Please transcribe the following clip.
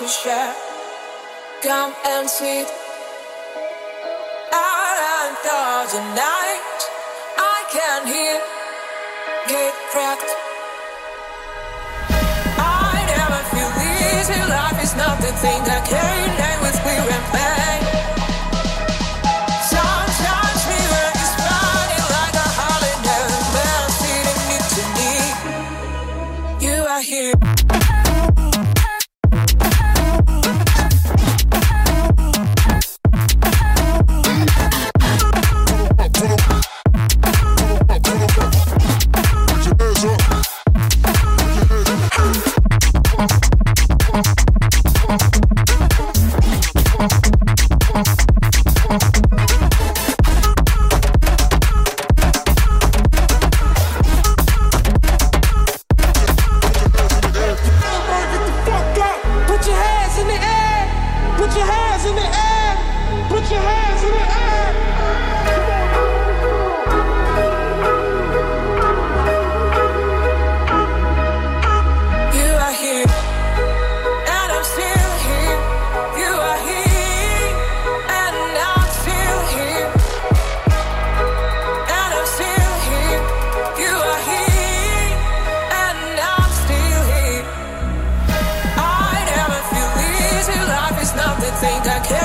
to share. Come and sleep out and thousand night. I can hear gate cracked. I never feel easy. Life is not the thing I can't name with fear and pain. Here. Put your hands in the air. Put your hands in the air. think I can.